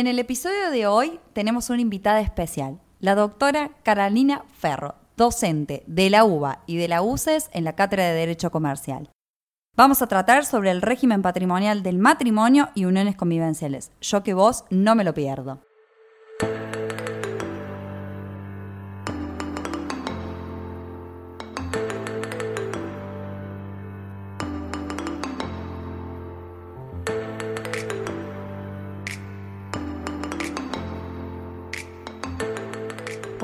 En el episodio de hoy tenemos una invitada especial, la doctora Carolina Ferro, docente de la UBA y de la UCES en la Cátedra de Derecho Comercial. Vamos a tratar sobre el régimen patrimonial del matrimonio y uniones convivenciales. Yo que vos no me lo pierdo.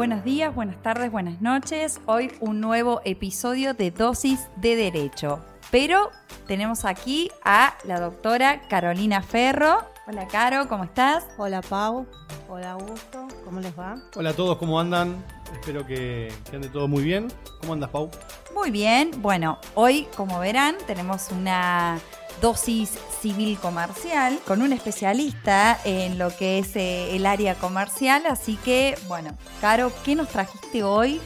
Buenos días, buenas tardes, buenas noches. Hoy un nuevo episodio de Dosis de Derecho. Pero tenemos aquí a la doctora Carolina Ferro. Hola Caro, ¿cómo estás? Hola Pau, hola Augusto, ¿cómo les va? Hola a todos, ¿cómo andan? Espero que, que ande todo muy bien. ¿Cómo andas, Pau? Muy bien. Bueno, hoy, como verán, tenemos una dosis civil comercial con un especialista en lo que es eh, el área comercial. Así que, bueno, Caro, ¿qué nos trajiste hoy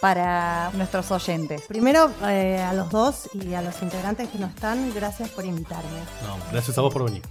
para nuestros oyentes? Primero, eh, a los dos y a los integrantes que no están, gracias por invitarme. No, gracias a vos por venir.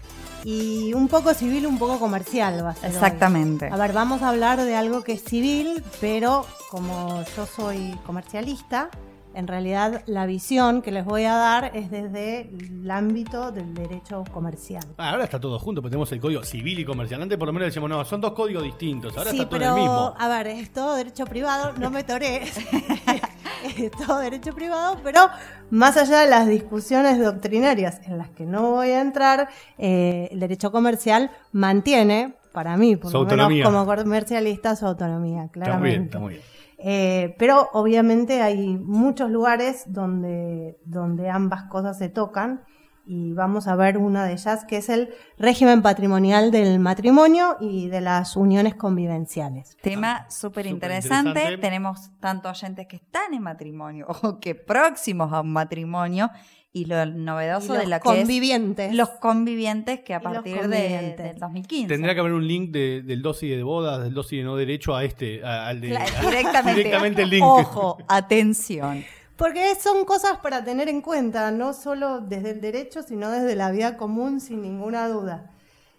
Y un poco civil, un poco comercial va a ser. hoy. Exactamente. A ver, vamos a hablar de algo que es civil, pero como yo soy comercialista, en realidad la visión que les voy a dar es desde el ámbito del derecho comercial. Ah, ahora está todo junto, porque tenemos el código civil y comercial. Antes por lo menos decíamos, no, son dos códigos distintos. Ahora sí, está todo pero, en el mismo. a ver, es todo derecho privado, no me toré. es todo derecho privado, pero más allá de las discusiones doctrinarias en las que no voy a entrar, eh, el derecho comercial mantiene, para mí, por lo menos como comercialista, su autonomía, Está muy claramente. bien, está muy bien. Eh, pero obviamente hay muchos lugares donde, donde ambas cosas se tocan y vamos a ver una de ellas que es el régimen patrimonial del matrimonio y de las uniones convivenciales. Tema súper interesante. Tenemos tanto oyentes que están en matrimonio o que próximos a un matrimonio y lo novedoso de la que es convivientes. los convivientes que a Y partir de, del 2015. Tendría que haber un link de- del dossier de bodas, del dossier de no derecho a este, a- al de. Claro, directamente. directamente el link. Ojo, atención. Porque son cosas para tener en cuenta, no solo desde el derecho, sino desde la vida común, sin ninguna duda.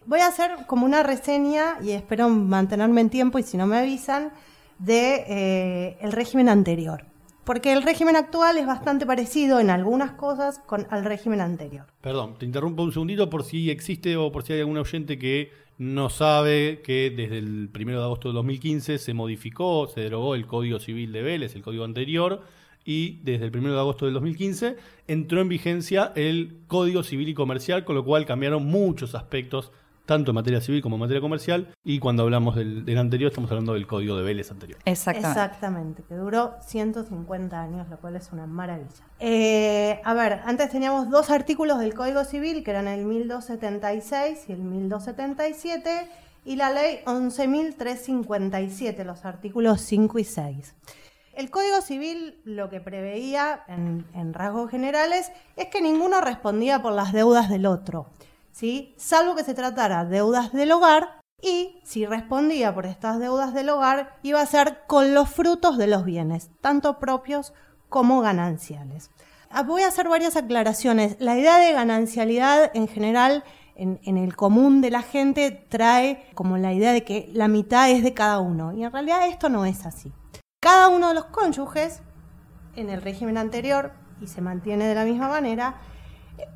Voy a hacer como una reseña, y espero mantenerme en tiempo, y si no me avisan, de eh, el régimen anterior. Porque el régimen actual es bastante parecido en algunas cosas con al régimen anterior. Perdón, te interrumpo un segundito por si existe o por si hay algún oyente que no sabe que desde el 1 de agosto de 2015 se modificó, se derogó el Código Civil de Vélez, el código anterior, y desde el 1 de agosto del 2015 entró en vigencia el Código Civil y Comercial, con lo cual cambiaron muchos aspectos, tanto en materia civil como en materia comercial, y cuando hablamos del, del anterior estamos hablando del Código de Vélez anterior. Exactamente. Exactamente, que duró 150 años, lo cual es una maravilla. Eh, a ver, antes teníamos dos artículos del Código Civil, que eran el 1276 y el 1277, y la ley 11.357, los artículos 5 y 6. El Código Civil lo que preveía, en, en rasgos generales, es que ninguno respondía por las deudas del otro, salvo que se tratara de deudas del hogar y si respondía por estas deudas del hogar iba a ser con los frutos de los bienes, tanto propios como gananciales. Ah, Voy a hacer varias aclaraciones. La idea de ganancialidad en general en, en el común de la gente trae como la idea de que la mitad es de cada uno y en realidad esto no es así. Cada uno de los cónyuges en el régimen anterior y se mantiene de la misma manera,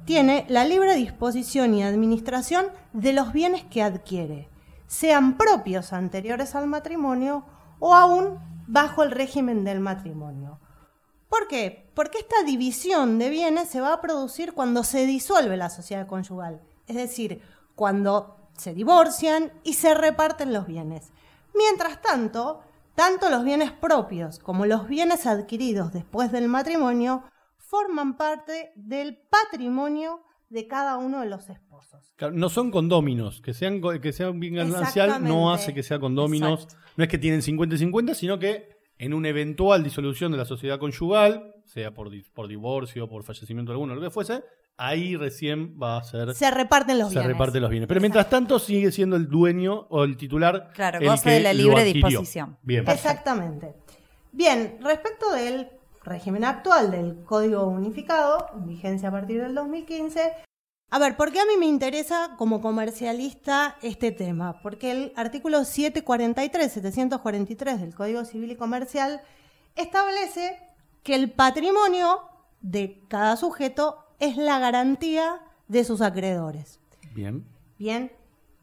tiene la libre disposición y administración de los bienes que adquiere, sean propios anteriores al matrimonio o aún bajo el régimen del matrimonio. ¿Por qué? Porque esta división de bienes se va a producir cuando se disuelve la sociedad conyugal, es decir, cuando se divorcian y se reparten los bienes. Mientras tanto, tanto los bienes propios como los bienes adquiridos después del matrimonio forman parte del patrimonio de cada uno de los esposos. Claro, no son condóminos, que sean que sea un bien ganancial no hace que sea condóminos. Exacto. No es que tienen 50 y 50, sino que en una eventual disolución de la sociedad conyugal, sea por, por divorcio, por fallecimiento de alguno, lo que fuese, ahí recién va a ser Se reparten los se bienes. reparten los bienes. Pero mientras tanto sigue siendo el dueño o el titular Claro, el goza que de la libre disposición. Bien. Exactamente. Bien, respecto del régimen actual del Código Unificado, en vigencia a partir del 2015, A ver, ¿por qué a mí me interesa como comercialista este tema? Porque el artículo 743, 743 del Código Civil y Comercial establece que el patrimonio de cada sujeto es la garantía de sus acreedores. Bien. Bien.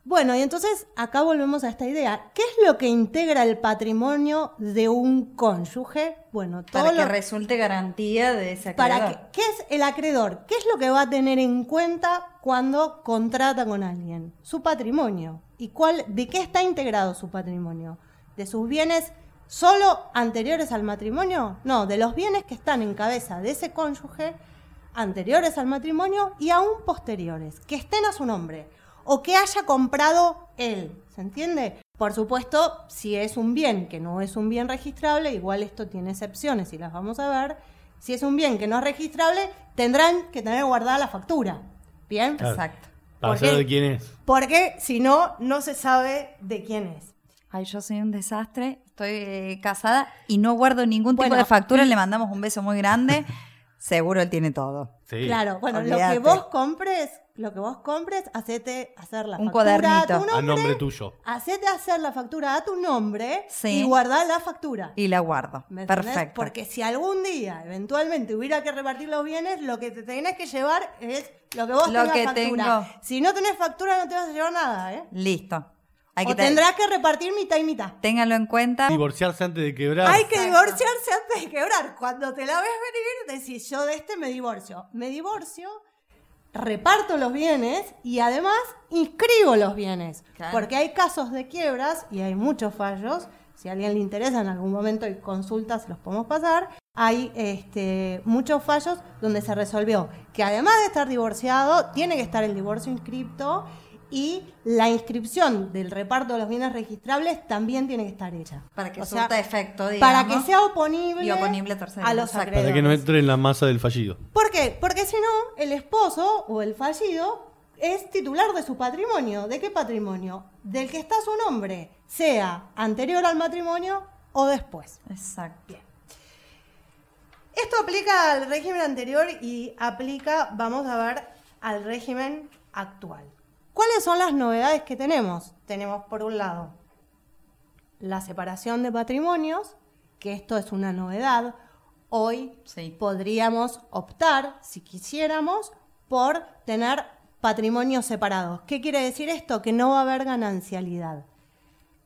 Bueno, y entonces acá volvemos a esta idea. ¿Qué es lo que integra el patrimonio de un cónyuge? Bueno, todo Para que lo- resulte garantía de ese para acreedor. que- ¿Qué es el acreedor? ¿Qué es lo que va a tener en cuenta cuando contrata con alguien? Su patrimonio. ¿Y cuál, de qué está integrado su patrimonio? ¿De sus bienes solo anteriores al matrimonio? No, de los bienes que están en cabeza de ese cónyuge anteriores al matrimonio y aún posteriores, que estén a su nombre o que haya comprado él. ¿Se entiende? Por supuesto, si es un bien que no es un bien registrable, igual esto tiene excepciones y las vamos a ver. Si es un bien que no es registrable, tendrán que tener guardada la factura. ¿Bien? Claro. Exacto. Para de quién es. Porque si no, no se sabe de quién es. Ay, yo soy un desastre. Estoy eh, casada y no guardo ningún tipo Bueno. de factura. Le mandamos un beso muy grande. Seguro él tiene todo. Sí. Claro, bueno, lo que vos compres, lo que vos compres, hacete hacer la Un factura a cuadernito. tu nombre. A nombre tuyo. Hacete hacer la factura a tu nombre Sí. y guardar la factura. Y la guardo. ¿Me entendés? Perfecto. Porque si algún día eventualmente hubiera que repartir los bienes, lo que te tenés que llevar es lo que vos Lo tengas que factura. tengo. Si no tenés factura, no te vas a llevar nada, ¿eh? Listo. Hay o que tendrás que repartir mitad y mitad. Ténganlo en cuenta. Divorciarse antes de quebrar. Hay que Exacto. divorciarse antes de quebrar. Cuando te la ves venir, decís, yo de este me divorcio. Me divorcio, reparto los bienes y además inscribo los bienes. Claro. Porque hay casos de quiebras y hay muchos fallos. Si a alguien le interesa en algún momento y consultas, los podemos pasar. Hay este, muchos fallos donde se resolvió que además de estar divorciado, tiene que estar el divorcio inscripto y la inscripción del reparto de los bienes registrables también tiene que estar hecha. Para que O sea, surta efecto, para digamos. que sea oponible, Y oponible a los exacto. acreedores. Para que no entre en la masa del fallido. ¿Por qué? Porque si no, el esposo o el fallido es titular de su patrimonio. ¿De qué patrimonio? Del que está su nombre, sea anterior al matrimonio o después. Exacto. Esto aplica al régimen anterior y aplica, vamos a ver, al régimen actual. ¿Cuáles son las novedades que tenemos? Tenemos por un lado la separación de patrimonios, que esto es una novedad. Hoy Sí. podríamos optar, si quisiéramos, por tener patrimonios separados. ¿Qué quiere decir esto? Que no va a haber ganancialidad.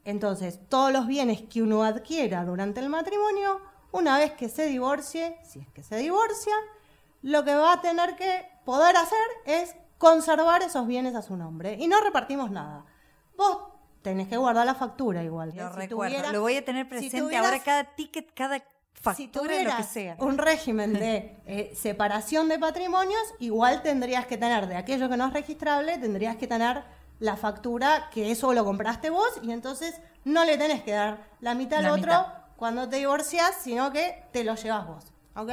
Entonces, todos los bienes que uno adquiera durante el matrimonio, una vez que se divorcie, si es que se divorcia, lo que va a tener que poder hacer es conservar esos bienes a su nombre. Y no repartimos nada. Vos tenés que guardar la factura igual. Lo ¿eh? Si recuerdo. tuvieras- lo voy a tener si presente tuvieras- ahora cada ticket, cada si factura, lo que sea. un régimen de eh, separación de patrimonios, igual tendrías que tener de aquello que no es registrable, tendrías que tener la factura que eso lo compraste vos y entonces no le tenés que dar la mitad al La otro mitad. cuando te divorcias, sino que te lo llevas vos. ¿Ok?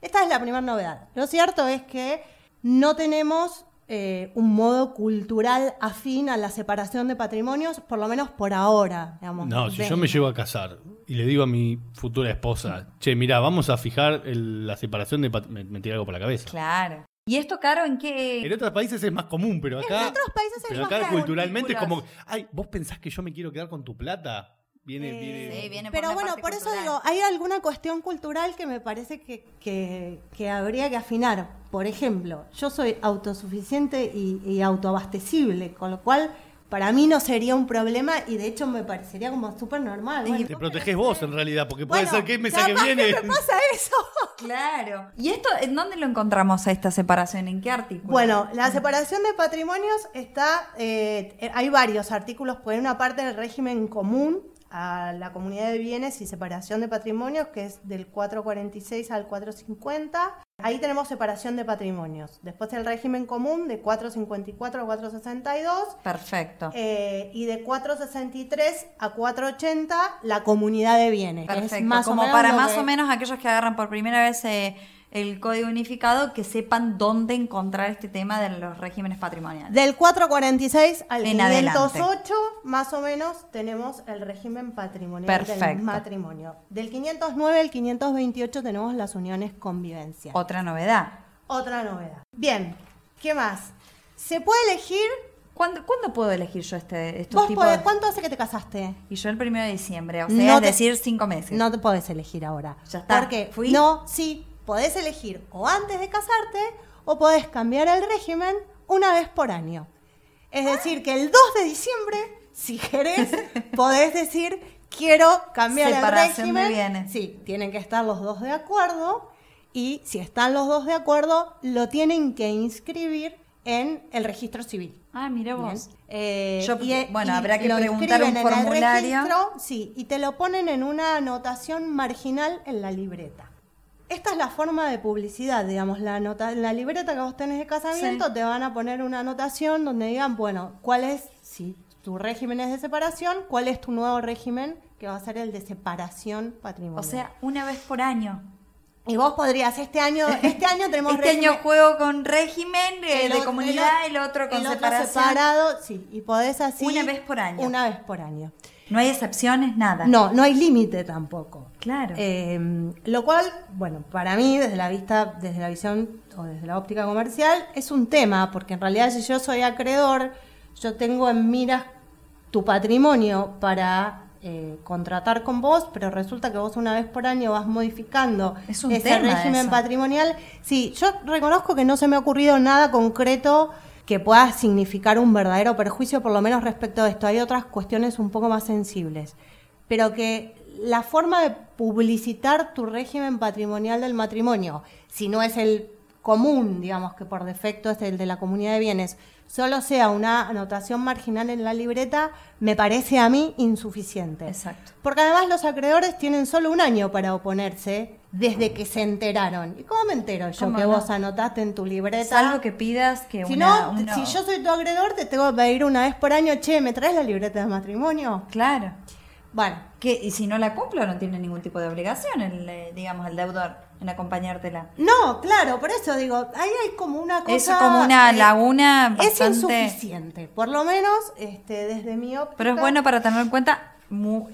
Esta es la primera novedad. Lo cierto es que no tenemos eh, un modo cultural afín a la separación de patrimonios, por lo menos por ahora. digamos, No, si yo me llevo a casar y le digo a mi futura esposa, che, mira, vamos a fijar el- la separación de... pat-", Me, me tira algo por la cabeza. Claro. ¿Y esto, Caro, en qué? En otros países es más común, pero acá... En otros países es pero más acá culturalmente es como, ay, ¿vos pensás que yo me quiero quedar con tu plata? Viene, Eh, viene... Sí, viene por Pero bueno, por eso cultural. digo, hay alguna cuestión cultural que me parece que, que- que habría que afinar. Por ejemplo, yo soy autosuficiente y, y autoabastecible, con lo cual para mí no sería un problema y de hecho me parecería como súper normal. Bueno, Te proteges vos en realidad, porque puede bueno, ser que el mes que viene... me pasa eso. Claro. ¿Y esto en dónde lo encontramos a esta separación? ¿En qué artículo? Bueno, la separación de patrimonios está, eh, eh, hay varios artículos, por una parte del régimen común a la comunidad de bienes y separación de patrimonios, que es del 446 al 450. Ahí tenemos separación de patrimonios. Después el régimen común de 454 a 462. Perfecto. eh, y de 463 a 480 la comunidad de bienes. es Perfecto. o Como menos para más que- o menos aquellos que agarran por primera vez eh, el código unificado, que sepan dónde encontrar este tema de los regímenes patrimoniales. Del 446 al En 508, adelante. más o menos, tenemos el régimen patrimonial del Perfecto. matrimonio. Del 509 al 528 tenemos las uniones convivencia. Otra novedad. Otra novedad. Bien, ¿qué más? Se puede elegir. ¿Cuándo, cuándo puedo elegir yo este, estos Vos tipos podés- de- ¿Cuánto hace que te casaste? Y yo el primero de diciembre, o sea, No es te- decir, cinco meses. No te podés elegir ahora. Ya está. Porque Fui. no, sí, podés elegir o antes de casarte o podés cambiar el régimen una vez por año. Es decir, que el 2 de diciembre, si querés, podés decir, quiero cambiar Separación el de régimen. bienes. Sí, tienen que estar los dos de acuerdo y si están los dos de acuerdo, lo tienen que inscribir en el registro civil. Ah, mira Bien. vos. Eh, Yo, bueno, habrá que preguntar un inscriben en el formulario. registro, sí, y te lo ponen en una anotación marginal en la libreta. Esta es la forma de publicidad, digamos, la nota, en la libreta que vos tenés de casamiento Sí. te van a poner una anotación donde digan, bueno, cuál es, si tu régimen es de separación, cuál es tu nuevo régimen que va a ser el de separación patrimonial. O sea, una vez por año. y vos podrías, este año, este año tenemos Este año régimen- juego con régimen eh, el de comunidad, el, el otro con el otro separación. separado, sí, y podés así. Una vez por año. Una vez por año. No hay excepciones, nada. No, no hay límite tampoco. Claro. Eh, lo cual, bueno, para mí, desde la vista, desde la visión o desde la óptica comercial, es un tema, porque en realidad si yo soy acreedor, yo tengo en miras tu patrimonio para eh, contratar con vos, pero resulta que vos una vez por año vas modificando Es ese régimen eso. patrimonial. Sí, yo reconozco que no se me ha ocurrido nada concreto que pueda significar un verdadero perjuicio, por lo menos respecto a esto. Hay otras cuestiones un poco más sensibles. Pero que la forma de publicitar tu régimen patrimonial del matrimonio, si no es el común, digamos que por defecto es el de la comunidad de bienes, solo sea una anotación marginal en la libreta, me parece a mí insuficiente. Exacto. Porque además los acreedores tienen solo un año para oponerse desde que se enteraron. ¿Y cómo me entero yo ¿Cómo que no? vos anotaste en tu libreta? Salvo que pidas que si una, no, una- si yo soy tu acreedor, te tengo que pedir una vez por año, che, ¿me traes la libreta de matrimonio? Claro. Bueno, Que, y si no la cumplo, no tiene ningún tipo de obligación, el, eh, digamos, el deudor en acompañártela. no, claro, por eso digo, ahí hay como una cosa... Eso como una eh, laguna Es insuficiente, por lo menos este, desde mi óptica. Pero es bueno para tener en cuenta,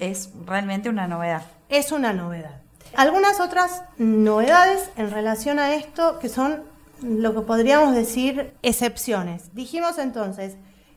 es realmente una novedad. es una novedad. Algunas otras novedades en relación a esto que son lo que podríamos decir excepciones. Dijimos entonces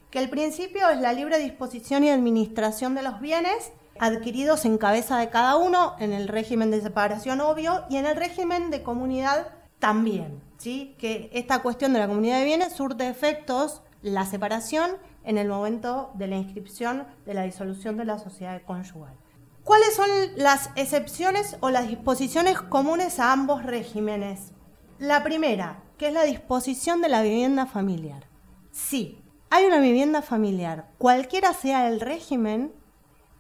que el principio es la libre disposición y administración de los bienes adquiridos en cabeza de cada uno, en el régimen de separación obvio y en el régimen de comunidad también. ¿sí? Que esta cuestión de la comunidad de bienes surte efectos la separación en el momento de la inscripción de la disolución de la sociedad conyugal. ¿Cuáles son las excepciones o las disposiciones comunes a ambos regímenes? La primera, que es la disposición de la vivienda familiar. Sí, hay una vivienda familiar, cualquiera sea el régimen,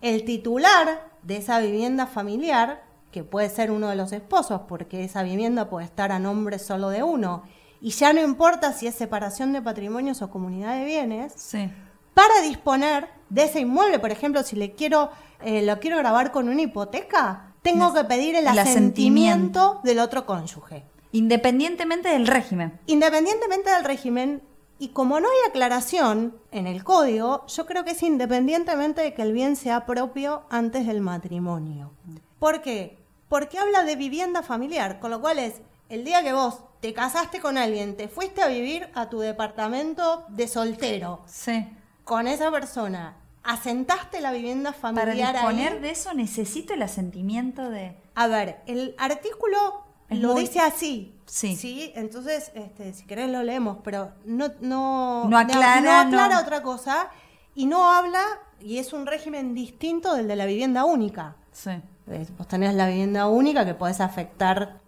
el titular de esa vivienda familiar, que puede ser uno de los esposos, porque esa vivienda puede estar a nombre solo de uno, y ya no importa si es separación de patrimonios o comunidad de bienes, Sí. Para disponer de ese inmueble, por ejemplo, si le quiero, eh, lo quiero grabar con una hipoteca, tengo que pedir el, el asentimiento, asentimiento. del otro cónyuge. Independientemente del régimen. Independientemente del régimen, y como no hay aclaración en el código, yo creo que es independientemente de que el bien sea propio antes del matrimonio. ¿Por qué? Porque habla de vivienda familiar, con lo cual es el día que vos te casaste con alguien, te fuiste a vivir a tu departamento de soltero, Sí. Con esa persona, asentaste la vivienda Para familiar disponer ahí. de eso necesito el asentimiento de... A ver, el artículo Es lo muy- dice así. Sí. entonces, este, si querés lo leemos, pero no, no, No aclara, no aclara otra cosa y no habla, y es un régimen distinto del de la vivienda única. Sí. Eh, Vos tenés la vivienda única que podés afectar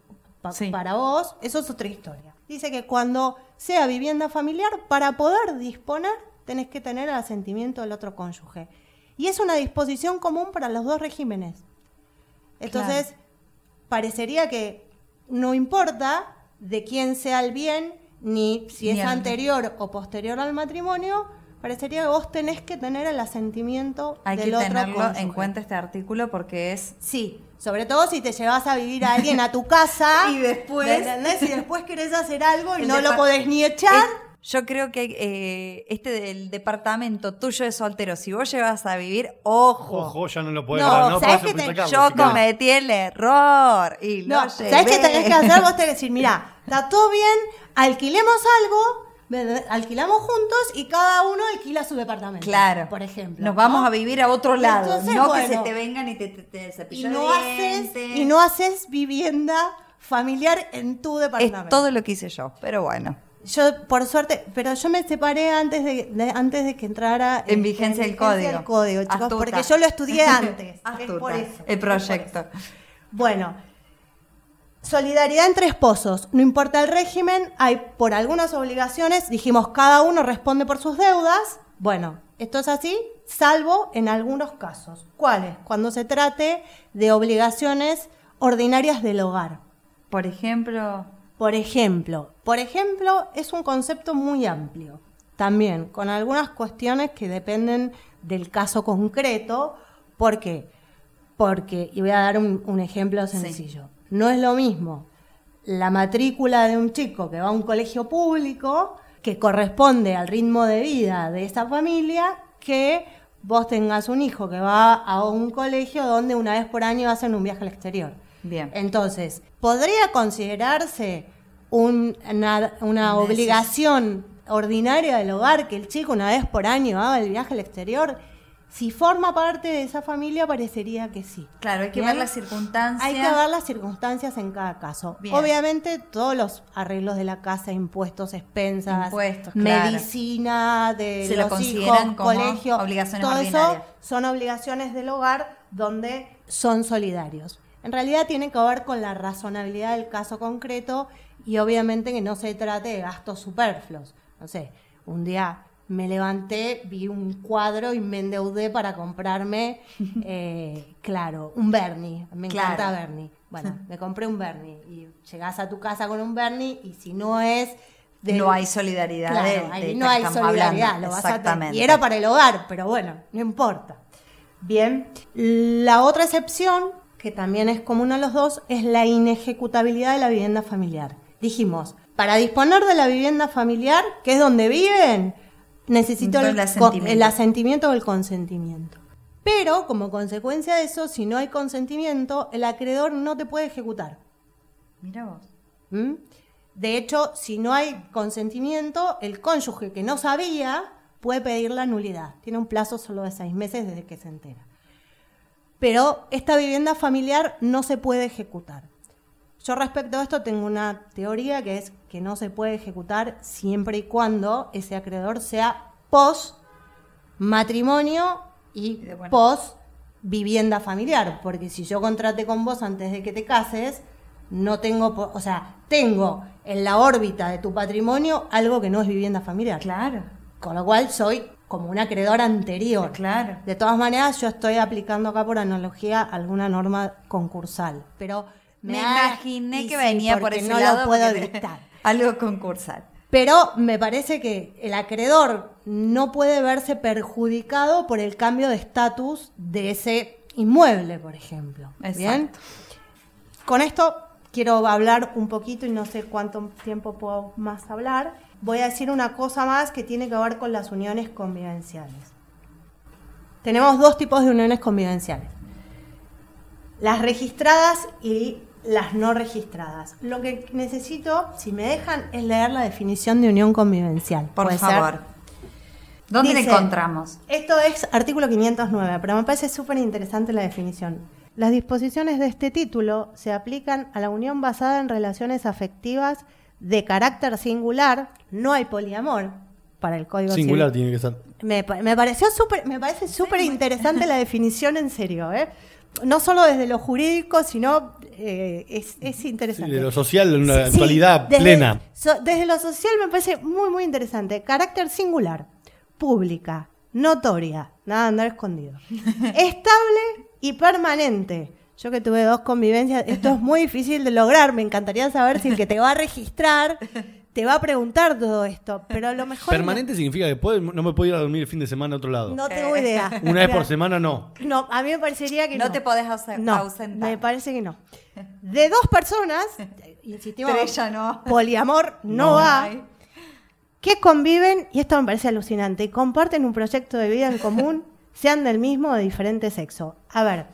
pa- Sí. para vos, eso es otra historia. Dice que cuando sea vivienda familiar, para poder disponer, tenés que tener el asentimiento del otro cónyuge. Y es una disposición común para los dos regímenes. Entonces, parecería que no importa de quién sea el bien, ni si es anterior o posterior al matrimonio, parecería que vos tenés que tener el asentimiento Hay del que otro tenerlo en cónyuge. cuenta este artículo porque es... Sí, sobre todo si te llevas a vivir a alguien a tu casa. Y después- ¿me entendés? Y después querés hacer algo y El no lo podés ni echar. Yo creo que eh, este del departamento tuyo de soltero, si vos llevas a vivir, ojo. Ojo, ya no lo podés No, no ¿sabés podés qué te- sacarlo, Yo si cometí el error y No, lo ¿sabés qué llevé. tenés que hacer? Vos tenés que decir, mira, está todo bien, alquilemos algo, alquilamos juntos y cada uno alquila su departamento. Claro. Por ejemplo. Nos vamos ¿no? a vivir a otro lado. Entonces, no que se te vengan y te, te, te y cepillen no haces y no haces vivienda familiar en tu departamento. Es todo lo que hice yo, pero bueno. Yo, por suerte, pero yo me separé antes de, de- antes de que entrara En vigencia el código. el código, chicos, porque yo lo estudié antes. es por eso. el es por proyecto. eso. Bueno, solidaridad entre esposos. No importa el régimen, hay por algunas obligaciones, dijimos, cada uno responde por sus deudas. Bueno, esto es así, salvo en algunos casos. ¿Cuáles? Cuando se trate de obligaciones ordinarias del hogar. Por ejemplo, Por ejemplo, por ejemplo es un concepto muy amplio, también con algunas cuestiones que dependen del caso concreto. ¿Por qué? Porque, y voy a dar un, un ejemplo sencillo, no es lo mismo la matrícula de un chico que va a un colegio público, que corresponde al ritmo de vida de esa familia, que vos tengas un hijo que va a un colegio donde una vez por año hacen un viaje al exterior. Bien. Entonces, ¿podría considerarse un- una, obligación ordinaria del hogar que el chico una vez por año haga el viaje al exterior? Si forma parte de esa familia, parecería que sí. claro, hay que Bien. ver las circunstancias. Hay que ver las circunstancias en cada caso. Bien. Obviamente, todos los arreglos de la casa, impuestos, expensas, Impuestos, claro. medicina de Se lo los consideran hijos, como colegio, obligaciones todo ordinarias. eso son obligaciones del hogar donde son solidarios. En realidad tiene que ver con la razonabilidad del caso concreto y obviamente que no se trate de gastos superfluos. No sé, un día me levanté, vi un cuadro y me endeudé para comprarme, eh, claro, un Bernie. Me encanta Claro. Bernie. Bueno, me compré un Bernie y llegás a tu casa con un Bernie y si no es... no hay solidaridad. Claro, de- ahí de no hay solidaridad, hablando. lo vas a. Exactamente. Y era para el hogar, pero bueno, no importa. Bien, la otra excepción, que también es común a los dos, es la inejecutabilidad de la vivienda familiar. Dijimos, para disponer de la vivienda familiar, que es donde viven, necesito El el, co- asentimiento. el asentimiento o el consentimiento. Pero, como consecuencia de eso, si no hay consentimiento, el acreedor no te puede ejecutar. Mira vos. ¿Mm? De hecho, si no hay consentimiento, el cónyuge que no sabía puede pedir la nulidad. Tiene un plazo solo de seis meses desde que se entera. Pero esta vivienda familiar no se puede ejecutar. Yo respecto a esto tengo una teoría que es que no se puede ejecutar siempre y cuando ese acreedor sea post matrimonio y post vivienda familiar, porque si yo contraté con vos antes de que te cases, no tengo, o sea, tengo en la órbita de tu patrimonio algo que no es vivienda familiar. Claro, Con lo cual soy como un acreedor anterior. claro. De todas maneras, yo estoy aplicando acá por analogía alguna norma concursal, pero Me imaginé que venía por ese no lado. lo puedo dictar. Algo concursal. Pero me parece que el acreedor no puede verse perjudicado por el cambio de estatus de ese inmueble, por ejemplo. ¿Bien? Exacto. Con esto quiero hablar un poquito y no sé cuánto tiempo puedo más hablar. Voy a decir una cosa más que tiene que ver con las uniones convivenciales. Tenemos dos tipos de uniones convivenciales. Las registradas y las no registradas. Lo que necesito, si me dejan, es leer la definición de unión convivencial. Por favor. ¿Dónde Dice- la encontramos? Esto es artículo 509, pero me parece súper interesante la definición. Las disposiciones de este título se aplican a la unión basada en relaciones afectivas de carácter singular. No hay poliamor para el Código Singular Civil. tiene que ser. Me, pa- me pareció súper, me parece súper interesante la definición en serio, ¿eh? No solo desde lo jurídico, sino eh, es, es Sí, interesante. de lo social, una Sí, actualidad desde- plena. so- desde lo social me parece muy, muy interesante. Carácter singular, pública, notoria, nada de andar escondido. Estable y permanente. Yo que tuve dos convivencias, esto es muy difícil de lograr. Me encantaría saber si el que te va a registrar te va a preguntar todo esto. Pero a lo mejor. Permanente significa que puede- no me puedo ir a dormir el fin de semana a otro lado. No, tengo idea. Una vez por semana no. No, a mí me parecería que no. No te podés No, ausentar. me parece que no. De dos personas, insistimos, Tres no. poliamor no, No. va, que conviven, y esto me parece alucinante, y comparten un proyecto de vida en común, sean del mismo o de diferente sexo. A ver,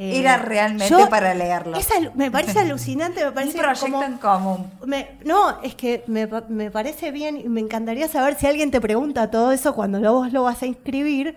Eh, Era realmente yo- para leerlo. es me parece alucinante, me Un parece proyecto como- en común. me- no, es que me, me parece bien y me encantaría saber si alguien te pregunta todo eso cuando vos lo vas a inscribir,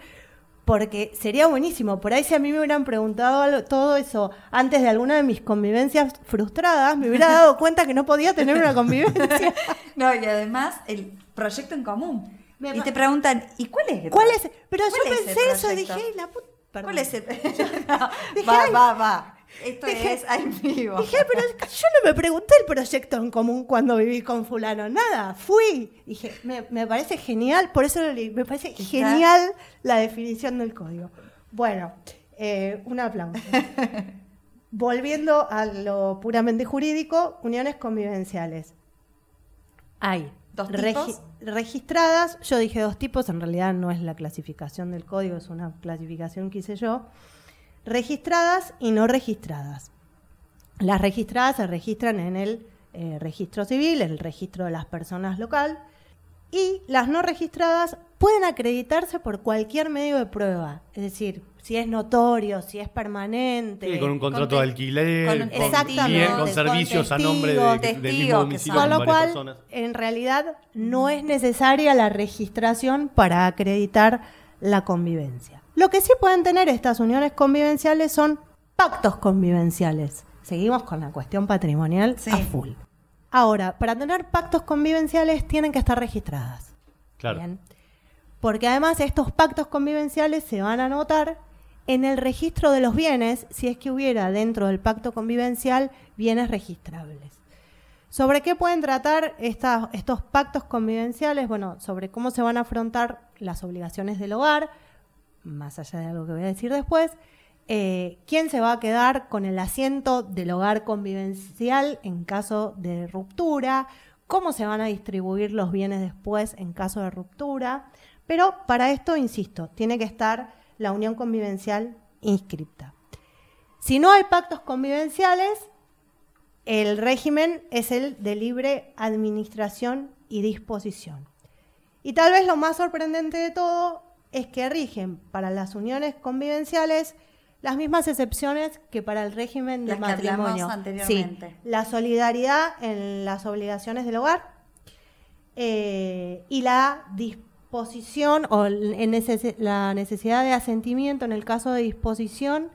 porque sería buenísimo. Por ahí si a mí me hubieran preguntado todo eso antes de alguna de mis convivencias frustradas, me hubiera dado cuenta que no podía tener una convivencia. No, y además el proyecto en común. Me y te preguntan, ¿y cuál es el ¿Cuál es? Pero cuál yo es pensé eso dije, la puta. ¿Cuál es el Va, va, va. Esto Dije- es en vivo. Dije, pero yo no me pregunté el proyecto en común cuando viví con fulano, nada, fui. Dije, me, me parece genial, por eso lo leí, me parece Está. genial la definición del código. Bueno, eh, un aplauso. Volviendo a lo puramente jurídico, uniones convivenciales. Hay ¿Dos regi- tipos? registradas, yo dije dos tipos, en realidad no es la clasificación del código, es una clasificación que hice yo. Registradas y no registradas. Las registradas se registran en el eh, registro civil, el registro de las personas local, y las no registradas pueden acreditarse por cualquier medio de prueba. Es decir, si es notorio, si es permanente. Sí, con un contrato Con de alquiler, con- con, Exactamente, bien, con con servicios a nombre de- testigos, del mismo domicilio Con con lo cual, personas. en realidad, no es necesaria la registración para acreditar la convivencia. Lo que sí pueden tener estas uniones convivenciales son pactos convivenciales. Seguimos con la cuestión patrimonial Sí. a full. Ahora, para tener pactos convivenciales tienen que estar registradas. Claro. Bien. Porque además estos pactos convivenciales se van a anotar en el registro de los bienes, si es que hubiera dentro del pacto convivencial bienes registrables. ¿Sobre qué pueden tratar estos pactos convivenciales? Bueno, sobre cómo se van a afrontar las obligaciones del hogar, más allá de algo que voy a decir después. eh, ¿Quién se va a quedar con el asiento del hogar convivencial en caso de ruptura? ¿Cómo se van a distribuir los bienes después en caso de ruptura? Pero para esto, insisto, tiene que estar la unión convivencial inscripta. Si no hay pactos convivenciales, el régimen es el de libre administración y disposición. Y tal vez lo más sorprendente de todo es que rigen para las uniones convivenciales las mismas excepciones que para el régimen de Las que matrimonio. anteriormente. Sí, la solidaridad en las obligaciones del hogar eh, y la disposición o en neces- la necesidad de asentimiento en el caso de disposición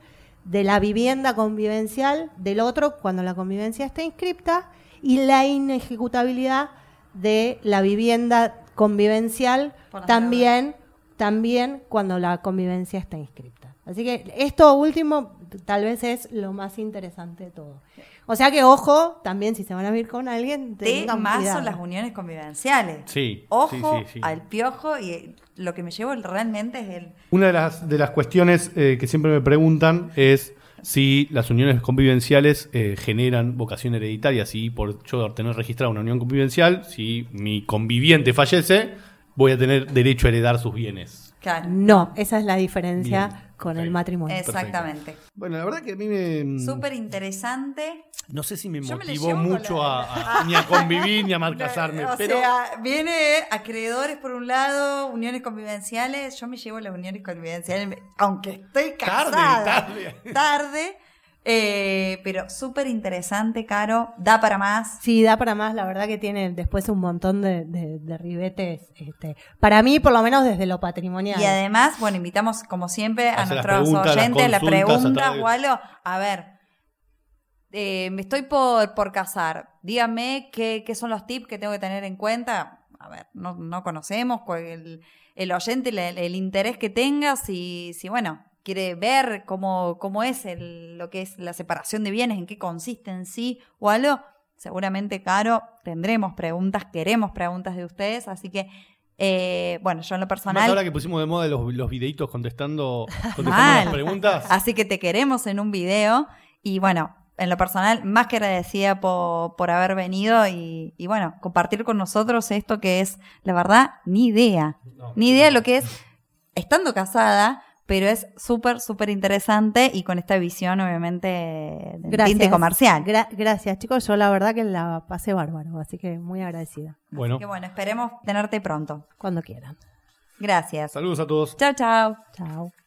de la vivienda convivencial del otro cuando la convivencia está inscripta y la inejecutabilidad de la vivienda convivencial también, también cuando la convivencia está inscripta. Así que esto último tal vez es lo más interesante de todo. O sea que ojo, también si se van a vivir con alguien, De tengan más cuidado. son las uniones convivenciales. Sí, Ojo sí, sí, sí. al piojo y eh, lo que me llevo realmente es el... Una de las, de las cuestiones eh, que siempre me preguntan es si las uniones convivenciales eh, generan vocación hereditaria. Si por yo tener registrada una unión convivencial, si mi conviviente fallece, voy a tener derecho a heredar sus bienes. Claro, No, esa es la diferencia Bien, con el matrimonio. exactamente. Bueno, la verdad que a mí me... Súper interesante. No sé si me Yo motivó mucho la- a, a- ni a convivir ni a mal casarme, O pero... sea, viene acreedores por un lado, uniones convivenciales. Yo me llevo las uniones convivenciales, aunque estoy Tarde, casada. tarde. Tarde, eh, pero súper interesante, Caro. Da para más. Sí, da para más, la verdad que tiene después un montón de, de- de ribetes. Este, para mí, por lo menos desde lo patrimonial. Y además, bueno, invitamos como siempre a nuestros oyentes la a pregunta través- o algo. A ver, eh, me estoy por, por casar. Dígame qué, qué son los tips que tengo que tener en cuenta. A ver, no, no conocemos cuál- el, el oyente, el, el interés que tenga, si, si bueno, quiere ver cómo, cómo es el, lo que es la separación de bienes, en qué consiste en sí o algo. Seguramente, Caro, tendremos preguntas, queremos preguntas de ustedes, así que, eh, bueno, yo en lo Más personal... ahora que pusimos de moda los, los videitos contestando, contestando Mal. las preguntas. Así que te queremos en un video. Y bueno, en lo personal, más que agradecida por, por haber venido y, y bueno, compartir con nosotros esto que es, la verdad, ni idea. Ni idea de lo que es estando casada, pero es súper, súper interesante y con esta visión, obviamente, de Gracias. tinte comercial. Gra- gracias, chicos. Yo la verdad que la pasé bárbaro, así que muy agradecida. Bueno, Así que bueno, esperemos tenerte pronto. Cuando quieran. Gracias. saludos a todos. Chao, chao. Chao.